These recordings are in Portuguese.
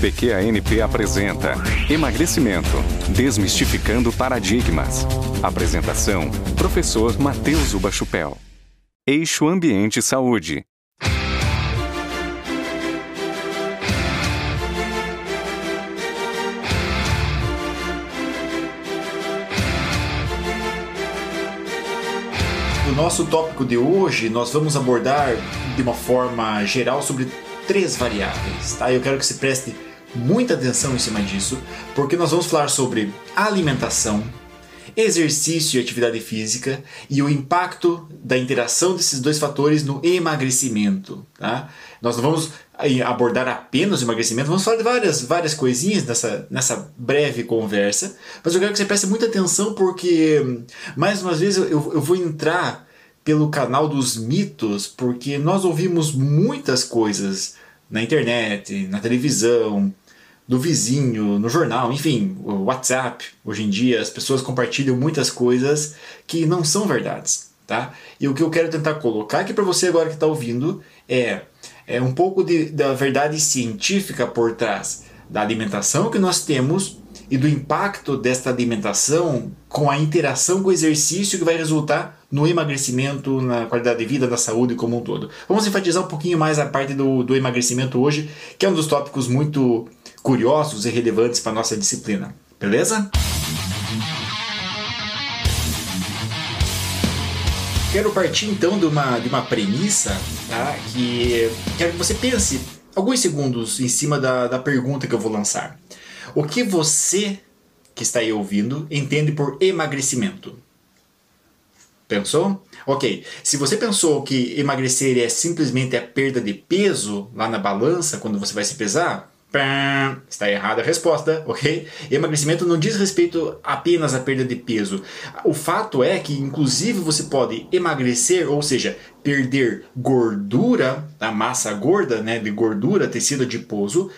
PQANP apresenta Emagrecimento, Desmistificando Paradigmas. Apresentação: Professor Matheus Uba Chupel. Eixo Ambiente Saúde. No nosso tópico de hoje, nós vamos abordar de uma forma geral sobre três variáveis, tá? Eu quero que você preste muita atenção em cima disso, porque nós vamos falar sobre alimentação, exercício e atividade física e o impacto da interação desses dois fatores no emagrecimento. Tá? Nós não vamos abordar apenas o emagrecimento, vamos falar de várias, várias coisinhas nessa, nessa breve conversa, mas eu quero que você preste muita atenção porque, mais uma vez, eu, eu vou entrar pelo canal dos mitos, porque nós ouvimos muitas coisas na internet, na televisão, do vizinho, no jornal, enfim, o WhatsApp. Hoje em dia as pessoas compartilham muitas coisas que não são verdades, tá? E o que eu quero tentar colocar aqui para você agora que está ouvindo é, é um pouco de, da verdade científica por trás da alimentação que nós temos e do impacto desta alimentação com a interação com o exercício que vai resultar no emagrecimento, na qualidade de vida, na saúde como um todo. Vamos enfatizar um pouquinho mais a parte do, do emagrecimento hoje, que é um dos tópicos muito curiosos e relevantes para nossa disciplina. Beleza? Quero partir então de uma, de uma premissa tá? que quero que você pense alguns segundos em cima da, da pergunta que eu vou lançar. O que você que está aí ouvindo entende por emagrecimento? Pensou? Ok. Se você pensou que emagrecer é simplesmente a perda de peso lá na balança quando você vai se pesar, Está errada a resposta, ok? Emagrecimento não diz respeito apenas à perda de peso. O fato é que, inclusive, você pode emagrecer, ou seja, perder gordura, a massa gorda, né, de gordura, tecido adiposo,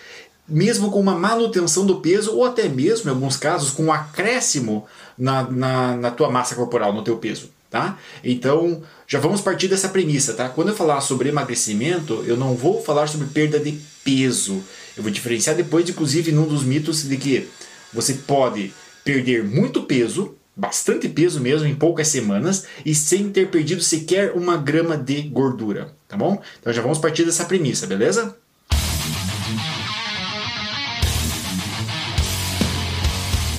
mesmo com uma manutenção do peso ou até mesmo, em alguns casos, com um acréscimo na, na, na tua massa corporal, no teu peso. Tá? Então, já vamos partir dessa premissa. Tá? Quando eu falar sobre emagrecimento, eu não vou falar sobre perda de peso. Eu vou diferenciar depois, inclusive, num dos mitos de que você pode perder muito peso, bastante peso mesmo, em poucas semanas, e sem ter perdido sequer uma grama de gordura. Tá bom? Então já vamos partir dessa premissa, beleza?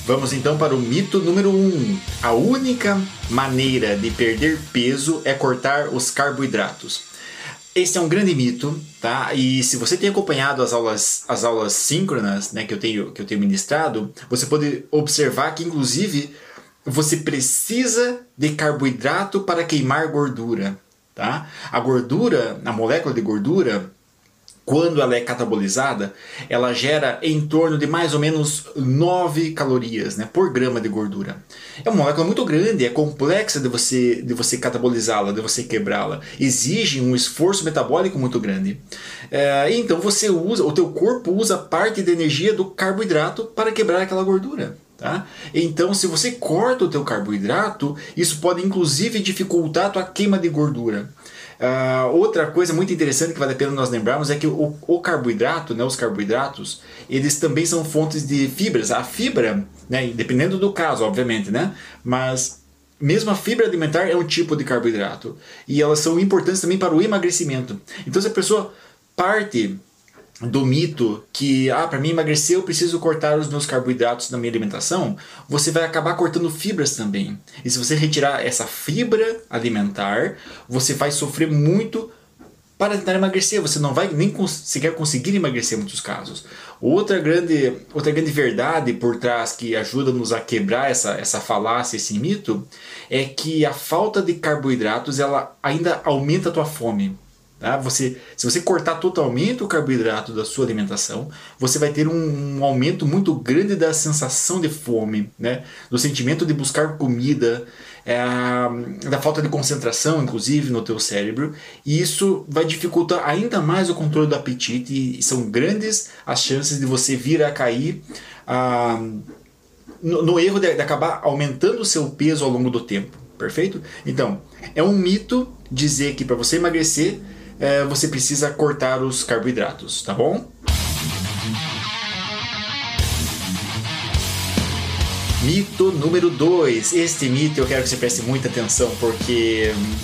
Vamos então para o mito número 1. Um. A única maneira de perder peso é cortar os carboidratos. Esse é um grande mito, tá? E se você tem acompanhado as aulas, as aulas síncronas, né, que eu tenho que eu tenho ministrado, você pode observar que inclusive você precisa de carboidrato para queimar gordura, tá? A gordura, a molécula de gordura, quando ela é catabolizada, ela gera em torno de mais ou menos 9 calorias né, por grama de gordura. É uma molécula muito grande, é complexa de você, de você catabolizá-la, de você quebrá-la. Exige um esforço metabólico muito grande. É, então você usa, o teu corpo usa parte da energia do carboidrato para quebrar aquela gordura. Tá? Então, se você corta o teu carboidrato, isso pode inclusive dificultar a tua queima de gordura. Uh, outra coisa muito interessante que vale a pena nós lembrarmos é que o, o, carboidrato, né, os carboidratos, eles também são fontes de fibras. A fibra, né, dependendo do caso, obviamente, né, mas mesmo a fibra alimentar é um tipo de carboidrato e elas são importantes também para o emagrecimento. Então, se a pessoa parte do mito que, ah, para mim emagrecer eu preciso cortar os meus carboidratos da minha alimentação, você vai acabar cortando fibras também. E se você retirar essa fibra alimentar, você vai sofrer muito para tentar emagrecer. Você não vai nem sequer conseguir emagrecer em muitos casos. Outra grande, outra grande verdade por trás que ajuda-nos a quebrar essa, essa falácia, esse mito, é que a falta de carboidratos ela ainda aumenta a tua fome. Tá? Você, se você cortar totalmente o carboidrato da sua alimentação, você vai ter um, um, aumento muito grande da sensação de fome, né? do sentimento de buscar comida, é, da falta de concentração, inclusive, no teu cérebro. E isso vai dificultar ainda mais o controle do apetite e são grandes as chances de você vir a cair ah, no, no, erro de, de acabar aumentando o seu peso ao longo do tempo. Perfeito? Então, é um mito dizer que para você emagrecer é, você precisa cortar os carboidratos, tá bom? Mito número 2. Este mito eu quero que você preste muita atenção porque hum,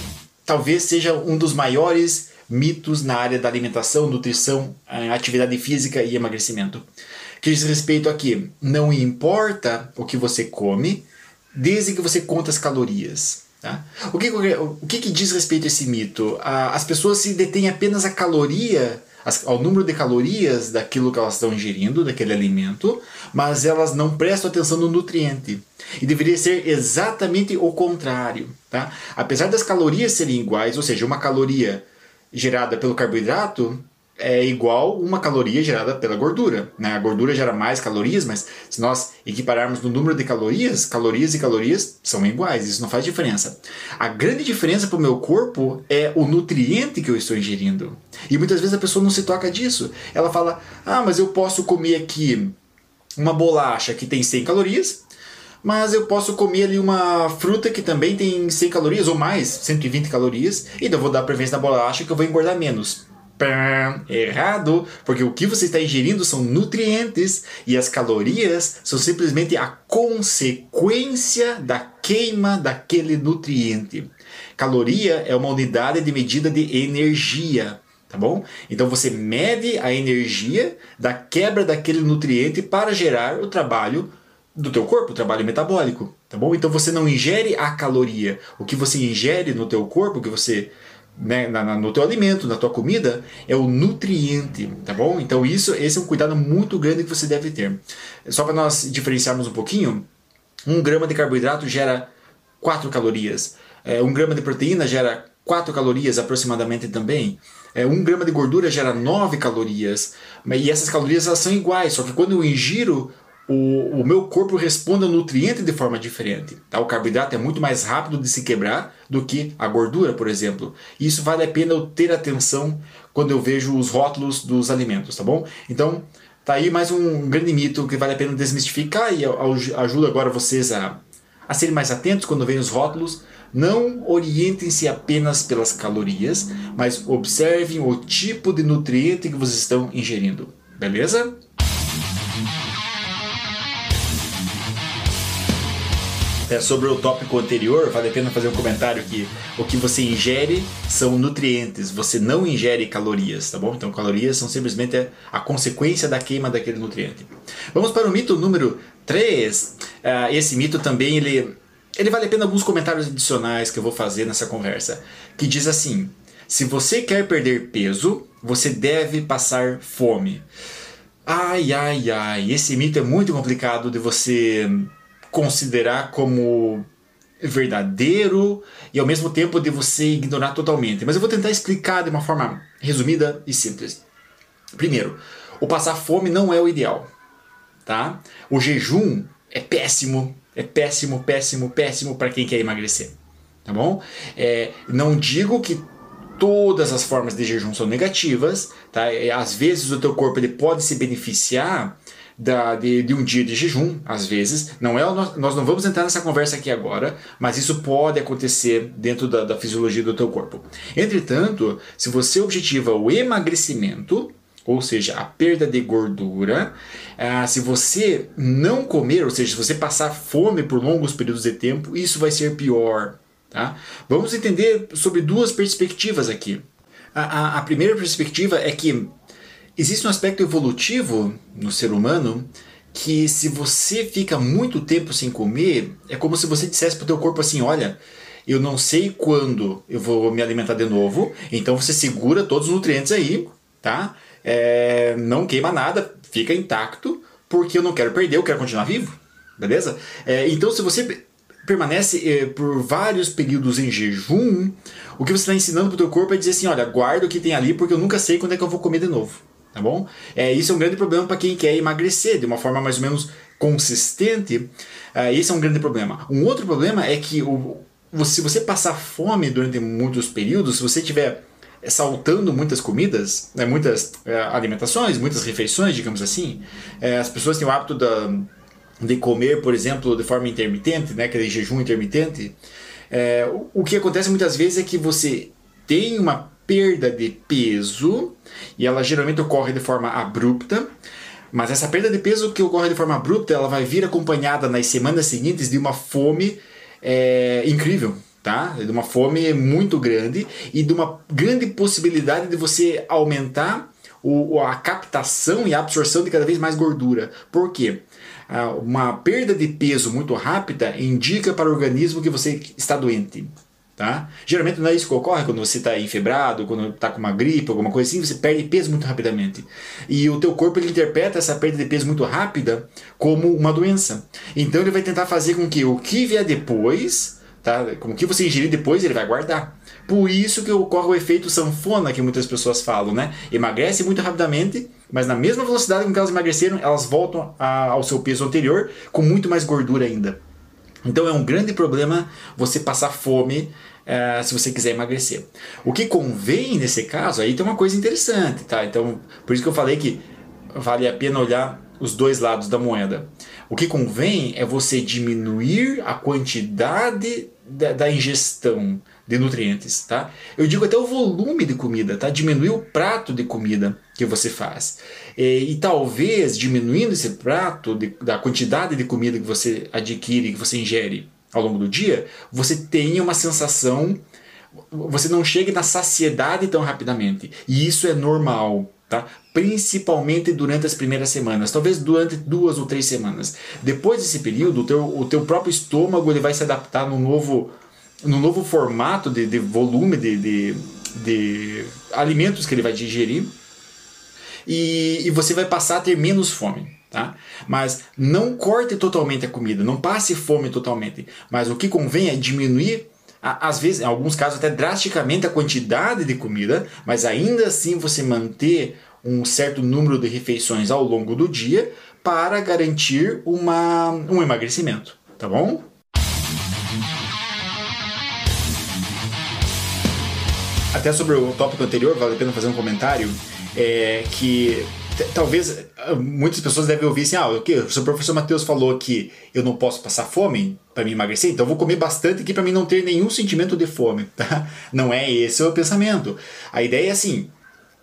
talvez seja um dos maiores mitos na área da alimentação, nutrição, atividade física e emagrecimento. Que diz respeito a que não importa o que você come, desde que você conta as calorias. Tá? O, que, o que, que diz respeito a esse mito? As pessoas se detêm apenas a caloria ao número de calorias daquilo que elas estão ingerindo, daquele alimento, mas elas não prestam atenção no nutriente. E deveria ser exatamente o contrário. Tá? Apesar das calorias serem iguais, ou seja, uma caloria gerada pelo carboidrato é igual uma caloria gerada pela gordura. Né? A gordura gera mais calorias, mas se nós equipararmos no número de calorias, calorias e calorias são iguais, isso não faz diferença. A grande diferença para o meu corpo é o nutriente que eu estou ingerindo. E muitas vezes a pessoa não se toca disso. Ela fala: ah, mas eu posso comer aqui uma bolacha que tem 100 calorias, mas eu posso comer ali uma fruta que também tem 100 calorias ou mais, 120 calorias, e então eu vou dar preferência na bolacha que eu vou engordar menos. Errado, porque o que você está ingerindo são nutrientes e as calorias são simplesmente a consequência da queima daquele nutriente. Caloria é uma unidade de medida de energia, tá bom? Então você mede a energia da quebra daquele nutriente para gerar o trabalho do teu corpo, o trabalho metabólico, tá bom? Então você não ingere a caloria, o que você ingere no teu corpo, o que você né, na, na, no teu alimento, na tua comida, é o nutriente, tá bom? Então isso, esse é um cuidado muito grande que você deve ter. Só para nós diferenciarmos um pouquinho, um grama de carboidrato gera 4 calorias, é, um grama de proteína gera 4 calorias aproximadamente também. É, um grama de gordura gera 9 calorias. E essas calorias elas são iguais, só que quando eu ingiro o, o meu corpo responde ao nutriente de forma diferente. Tá? O carboidrato é muito mais rápido de se quebrar do que a gordura, por exemplo. E isso vale a pena eu ter atenção quando eu vejo os rótulos dos alimentos, tá bom? Então, tá aí mais um grande mito que vale a pena desmistificar e ajuda agora vocês a, a serem mais atentos quando veem os rótulos. Não orientem-se apenas pelas calorias, mas observem o tipo de nutriente que vocês estão ingerindo. Beleza? É, sobre o tópico anterior, vale a pena fazer um comentário que o que você ingere são nutrientes, você não ingere calorias, tá bom? Então calorias são simplesmente a consequência da queima daquele nutriente. Vamos para o mito número 3. Uh, ah, esse mito também ele, ele vale a pena alguns comentários adicionais que eu vou fazer nessa conversa, que diz assim: se você quer perder peso, você deve passar fome. Ai, ai, ai, esse mito é muito complicado de você considerar como verdadeiro e ao mesmo tempo de você ignorar totalmente. Mas eu vou tentar explicar de uma forma resumida e simples. Primeiro, o passar fome não é o ideal, tá? O jejum é péssimo, é péssimo, péssimo, péssimo para quem quer emagrecer, tá bom? É, não digo que todas as formas de jejum são negativas, tá? É, às vezes o teu corpo ele pode se beneficiar da, de, de, um dia de jejum, às vezes. Não é nós, não vamos entrar nessa conversa aqui agora, mas isso pode acontecer dentro da, da fisiologia do teu corpo. Entretanto, se você objetiva o emagrecimento, ou seja, a perda de gordura, ah, se você não comer, ou seja, se você passar fome por longos períodos de tempo, isso vai ser pior. Tá? Vamos entender sobre duas perspectivas aqui. A, a, a primeira perspectiva é que Existe um aspecto evolutivo no ser humano que se você fica muito tempo sem comer, é como se você dissesse para o teu corpo assim, olha, eu não sei quando eu vou me alimentar de novo, então você segura todos os nutrientes aí, tá? É, não queima nada, fica intacto, porque eu não quero perder, eu quero continuar vivo, beleza? É, então se você permanece é, por vários períodos em jejum, o que você está ensinando para o teu corpo é dizer assim, olha, guarda o que tem ali, porque eu nunca sei quando é que eu vou comer de novo tá bom? É, isso é um grande problema para quem quer emagrecer de uma forma mais ou menos consistente. É, esse é um grande problema. Um outro problema é que o, se você passar fome durante muitos períodos, se você estiver saltando muitas comidas, né, muitas é, alimentações, muitas refeições, digamos assim, é, as pessoas têm o hábito da, de comer, por exemplo, de forma intermitente, né, aquele jejum intermitente. É, o, o que acontece muitas vezes é que você tem uma perda de peso e ela geralmente ocorre de forma abrupta, Mas essa perda de peso que ocorre de forma abrupta, ela vai vir acompanhada nas semanas seguintes de uma fome é, incrível, tá? De uma fome muito grande e de uma grande possibilidade de você aumentar o, a captação e a absorção de cada vez mais gordura. Por quê? Ah, uma perda de peso muito rápida indica para o organismo que você está doente. Tá? Geralmente não é isso que ocorre quando você está enfebrado, quando está com uma gripe, alguma coisa assim, você perde peso muito rapidamente. E o teu corpo ele interpreta essa perda de peso muito rápida como uma doença. Então ele vai tentar fazer com que o que vier depois, tá? com o que você ingerir depois, ele vai guardar. Por isso que ocorre o efeito sanfona que muitas pessoas falam, né? Emagrece muito rapidamente, mas na mesma velocidade com que elas emagreceram, elas voltam a, ao seu peso anterior com muito mais gordura ainda. Então é um grande problema você passar fome é, se você quiser emagrecer. O que convém nesse caso, aí tem uma coisa interessante, tá? Então, por isso que eu falei que vale a pena olhar os dois lados da moeda. O que convém é você diminuir a quantidade da, da ingestão de nutrientes, tá? Eu digo até o volume de comida, tá? Diminuir o prato de comida que você faz. E, e talvez diminuindo esse prato, de, da quantidade de comida que você adquire, que você ingere ao longo do dia, você tenha uma sensação, você não chegue na saciedade tão rapidamente. E isso é normal, tá? Principalmente durante as primeiras semanas, talvez durante duas ou três semanas. Depois desse período, o teu, o teu próprio estômago ele vai se adaptar no novo, no novo formato de, de volume de, de, de alimentos que ele vai digerir e, e você vai passar a ter menos fome. Tá? Mas não corte totalmente a comida, não passe fome totalmente. Mas o que convém é diminuir, às vezes, em alguns casos, até drasticamente a quantidade de comida, mas ainda assim você manter um certo número de refeições ao longo do dia para garantir uma, um emagrecimento. Tá bom? Até sobre o tópico anterior, vale a pena fazer um comentário é, que talvez ah, muitas pessoas devem ouvir assim: ah, o que? O professor Matheus falou que eu não posso passar fome para me emagrecer, então eu vou comer bastante aqui para mim não ter nenhum sentimento de fome, tá? Não é esse o pensamento. A ideia é assim: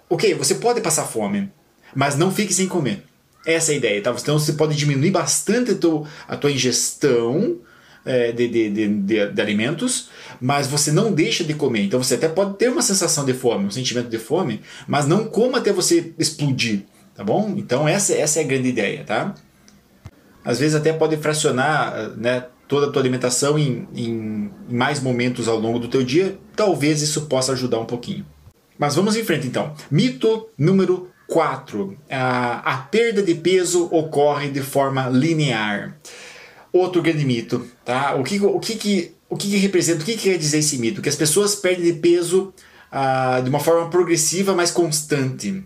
ok, você pode passar fome, mas não fique sem comer. Essa é a ideia, tá? Então você pode diminuir bastante a tua, a tua ingestão é, de, de, de, de, alimentos, mas você não deixa de comer. Então você até pode ter uma sensação de fome, um sentimento de fome, mas não coma até você explodir, tá bom? Então essa, essa é a grande ideia, tá? Às vezes até pode fracionar né, toda a tua alimentação em, em, em mais momentos ao longo do teu dia. Talvez isso possa ajudar um pouquinho. Mas vamos em frente então. Mito número 4. A, a perda de peso ocorre de forma linear outro grande mito, tá? O que o que, que o que, que representa, o que, que quer dizer esse mito? Que as pessoas perdem de peso ah, de uma forma progressiva, mas constante.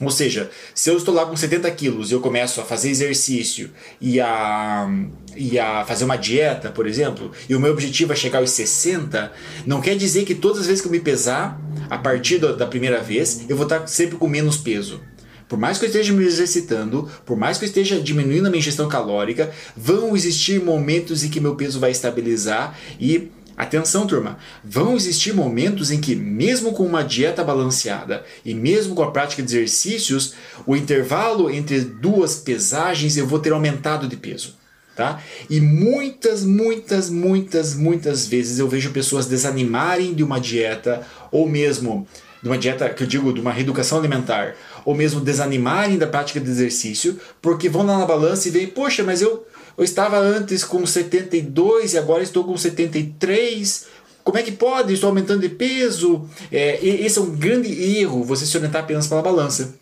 Ou seja, se eu estou lá com 70 quilos e eu começo a fazer exercício e a, e a fazer uma dieta, por exemplo, e o meu objetivo é chegar aos 60, não quer dizer que todas as vezes que eu me pesar, a partir da primeira vez, eu vou estar sempre com menos peso. Por mais que eu esteja me exercitando, por mais que eu esteja diminuindo a minha ingestão calórica, vão existir momentos em que meu peso vai estabilizar e Atenção, turma! Vão existir momentos em que, mesmo com uma dieta balanceada e mesmo com a prática de exercícios, o intervalo entre duas pesagens eu vou ter aumentado de peso. Tá? E muitas, muitas, muitas, muitas vezes eu vejo pessoas desanimarem de uma dieta ou mesmo de uma dieta que eu digo de uma reeducação alimentar ou mesmo desanimarem da prática de exercício, porque vão lá na balança e veem, poxa, mas eu, eu estava antes com 72 e agora estou com 73. Como é que pode? Estou aumentando de peso. É, esse é um grande erro, você se orientar apenas pela balança.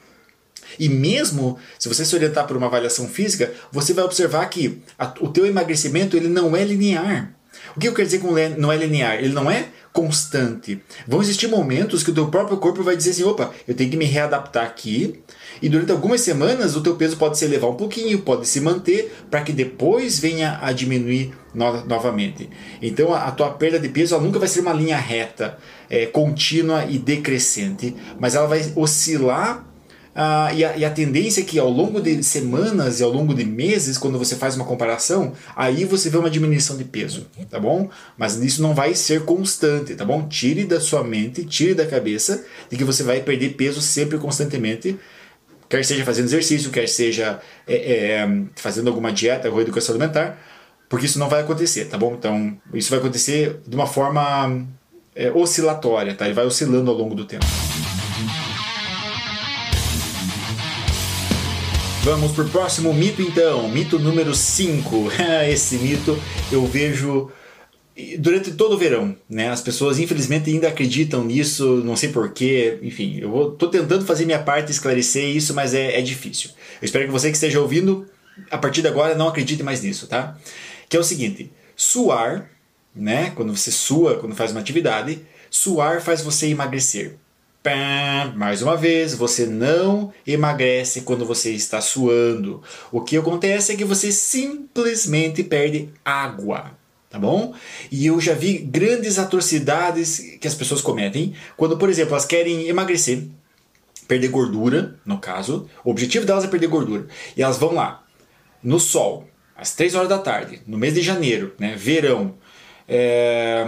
E mesmo se você se orientar por uma avaliação física, você vai observar que a, o teu emagrecimento ele não é linear. O que eu quero dizer com não é linear? Ele não é constante. Vão existir momentos que o teu próprio corpo vai dizer assim, opa, eu tenho que me readaptar aqui. E durante algumas semanas o teu peso pode se elevar um pouquinho, pode se manter, para que depois venha a diminuir no novamente. Então a, tua perda de peso nunca vai ser uma linha reta, é, contínua e decrescente, mas ela vai oscilar ah, e, a, e, a, tendência é que ao longo de semanas e ao longo de meses, quando você faz uma comparação, aí você vê uma diminuição de peso, tá bom? Mas isso não vai ser constante, tá bom? Tire da sua mente, tire da cabeça de que você vai perder peso sempre constantemente. quer seja fazendo exercício, quer seja é, é, fazendo alguma dieta ou educação alimentar, porque isso não vai acontecer, tá bom? Então, isso vai acontecer de uma forma é, oscilatória, tá? Ele vai oscilando ao longo do tempo. Vamos para o próximo mito então, mito número 5. Esse mito eu vejo durante todo o verão, né? As pessoas infelizmente ainda acreditam nisso, não sei porquê, enfim, eu estou tentando fazer minha parte esclarecer isso, mas é, é difícil. Eu espero que você que esteja ouvindo, a partir de agora, não acredite mais nisso, tá? Que é o seguinte, suar, né? Quando você sua, quando faz uma atividade, suar faz você emagrecer. Mais uma vez, você não emagrece quando você está suando. O que acontece é que você simplesmente perde água tá bom? E eu já vi grandes atrocidades que as pessoas cometem quando, por exemplo, elas querem emagrecer, perder gordura, no caso, o objetivo delas é perder gordura, e elas vão lá no sol, às 3 horas da tarde, no mês de janeiro, né, verão, é,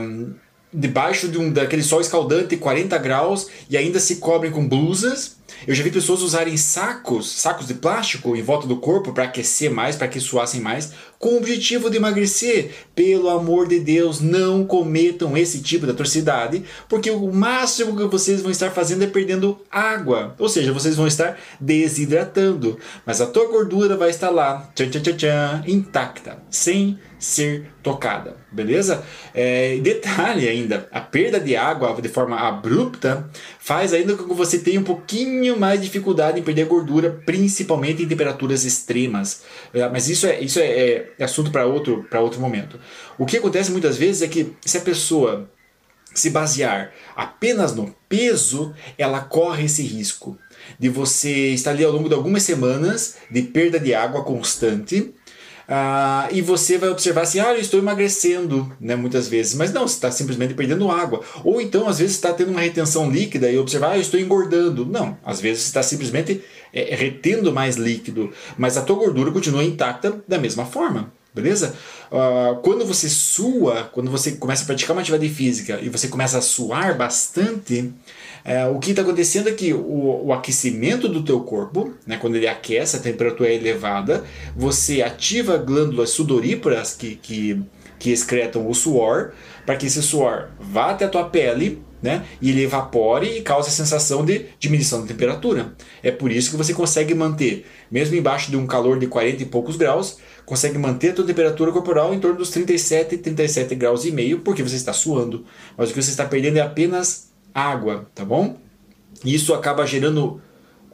debaixo de um daquele sol escaldante, 40 graus, e ainda se cobrem com blusas. Eu já vi pessoas usarem sacos, sacos de plástico em volta do corpo para aquecer mais, para que suassem mais, com o objetivo de emagrecer. Pelo amor de Deus, não cometam esse tipo de atrocidade, porque o máximo que vocês vão estar fazendo é perdendo água, ou seja, vocês vão estar desidratando, mas a tua gordura vai estar lá, tchan, tchan, tchan, intacta, sem ser tocada, beleza? É, detalhe ainda, a perda de água de forma abrupta faz ainda com que você tenha um pouquinho mais dificuldade em perder gordura, principalmente em temperaturas extremas. É, mas isso é, isso é, é, é assunto para outro, outro momento. O que acontece muitas vezes é que se a pessoa se basear apenas no peso, ela corre esse risco de você estar ali ao longo de algumas semanas de perda de água constante ah, e você vai observar assim, ah, eu estou emagrecendo, né, muitas vezes. Mas não, você está simplesmente perdendo água. Ou então, às vezes, está tendo uma retenção líquida e observar, ah, eu estou engordando. Não, às vezes você está simplesmente é, retendo mais líquido, mas a tua gordura continua intacta da mesma forma. Beleza? Uh, quando você sua, quando você começa a praticar uma atividade física e você começa a suar bastante, é, o que está acontecendo é que o, o, aquecimento do teu corpo, né, quando ele aquece, a temperatura é elevada, você ativa glândulas sudoríparas que, que, que excretam o suor, para que esse suor vá até a tua pele né, e ele evapore e cause a sensação de diminuição da temperatura. É por isso que você consegue manter, mesmo embaixo de um calor de 40 e poucos graus, consegue manter a tua temperatura corporal em torno dos 37, 37 graus e meio, porque você está suando. Mas o que você está perdendo é apenas água, tá bom? E isso acaba gerando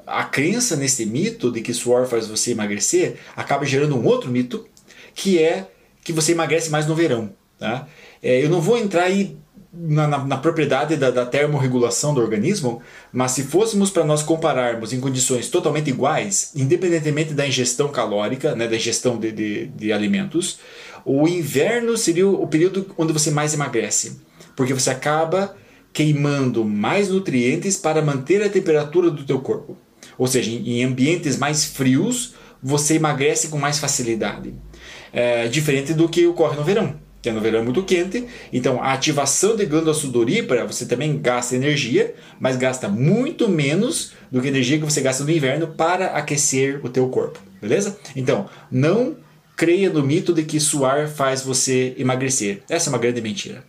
a crença nesse mito de que suor faz você emagrecer, acaba gerando um outro mito, que é que você emagrece mais no verão. Tá? É, eu não vou entrar aí na, na, na propriedade da, da, termorregulação do organismo, mas se fôssemos para nós compararmos em condições totalmente iguais, independentemente da ingestão calórica, né, da ingestão de, de, de alimentos, o inverno seria o período onde você mais emagrece, porque você acaba queimando mais nutrientes para manter a temperatura do teu corpo. Ou seja, em ambientes mais frios, você emagrece com mais facilidade. É, diferente do que ocorre no verão. Que no verão é muito quente, então a ativação de glândula sudorípara você também gasta energia, mas gasta muito menos do que a energia que você gasta no inverno para aquecer o teu corpo, beleza? Então, não creia no mito de que suar faz você emagrecer. Essa é uma grande mentira.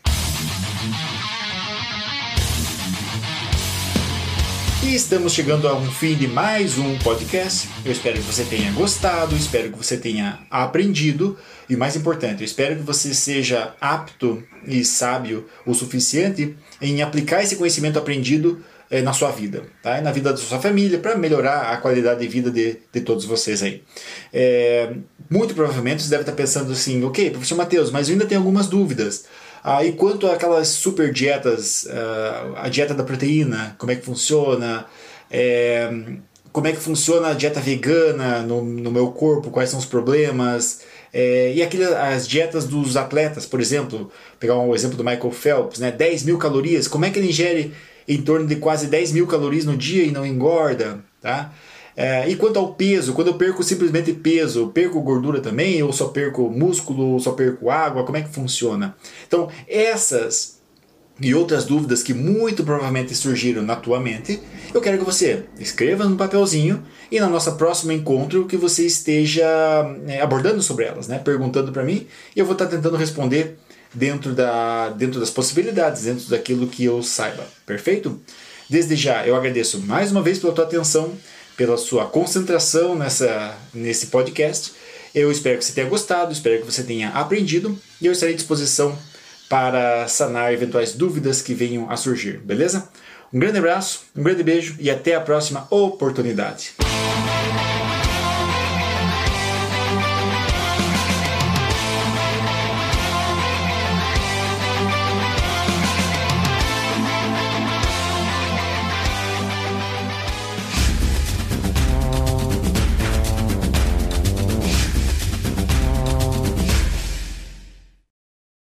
Estamos chegando a um fim de mais um podcast. Eu espero que você tenha gostado, espero que você tenha aprendido e mais importante, eu espero que você seja apto e sábio o suficiente em aplicar esse conhecimento aprendido eh, na sua vida, tá? E na vida da sua família, para melhorar a qualidade de vida de, de todos vocês aí. É, muito provavelmente você deve estar pensando assim, ok, professor Matheus, mas eu ainda tenho algumas dúvidas. Ah, e quanto àquelas super dietas, uh, a dieta da proteína, como é que funciona? É, como é que funciona a dieta vegana no, no meu corpo? Quais são os problemas? É, e aquelas, as dietas dos atletas, por exemplo, pegar um exemplo do Michael Phelps, né? 10 mil calorias, como é que ele ingere em torno de quase 10 mil calorias no dia e não engorda? Tá? É, e quanto ao peso, quando eu perco simplesmente peso, perco gordura também, ou só perco músculo, ou só perco água, como é que funciona? Então, essas e outras dúvidas que muito provavelmente surgiram na tua mente, eu quero que você escreva no papelzinho e na nossa próximo encontro que você esteja é, abordando sobre elas, né? perguntando para mim e eu vou estar tentando responder dentro, da, dentro das possibilidades, dentro daquilo que eu saiba. Perfeito? Desde já eu agradeço mais uma vez pela tua atenção, pela sua concentração nessa, nesse podcast. Eu espero que você tenha gostado, espero que você tenha aprendido e eu estarei à disposição para sanar eventuais dúvidas que venham a surgir, beleza? Um grande abraço, um grande beijo e até a próxima oportunidade.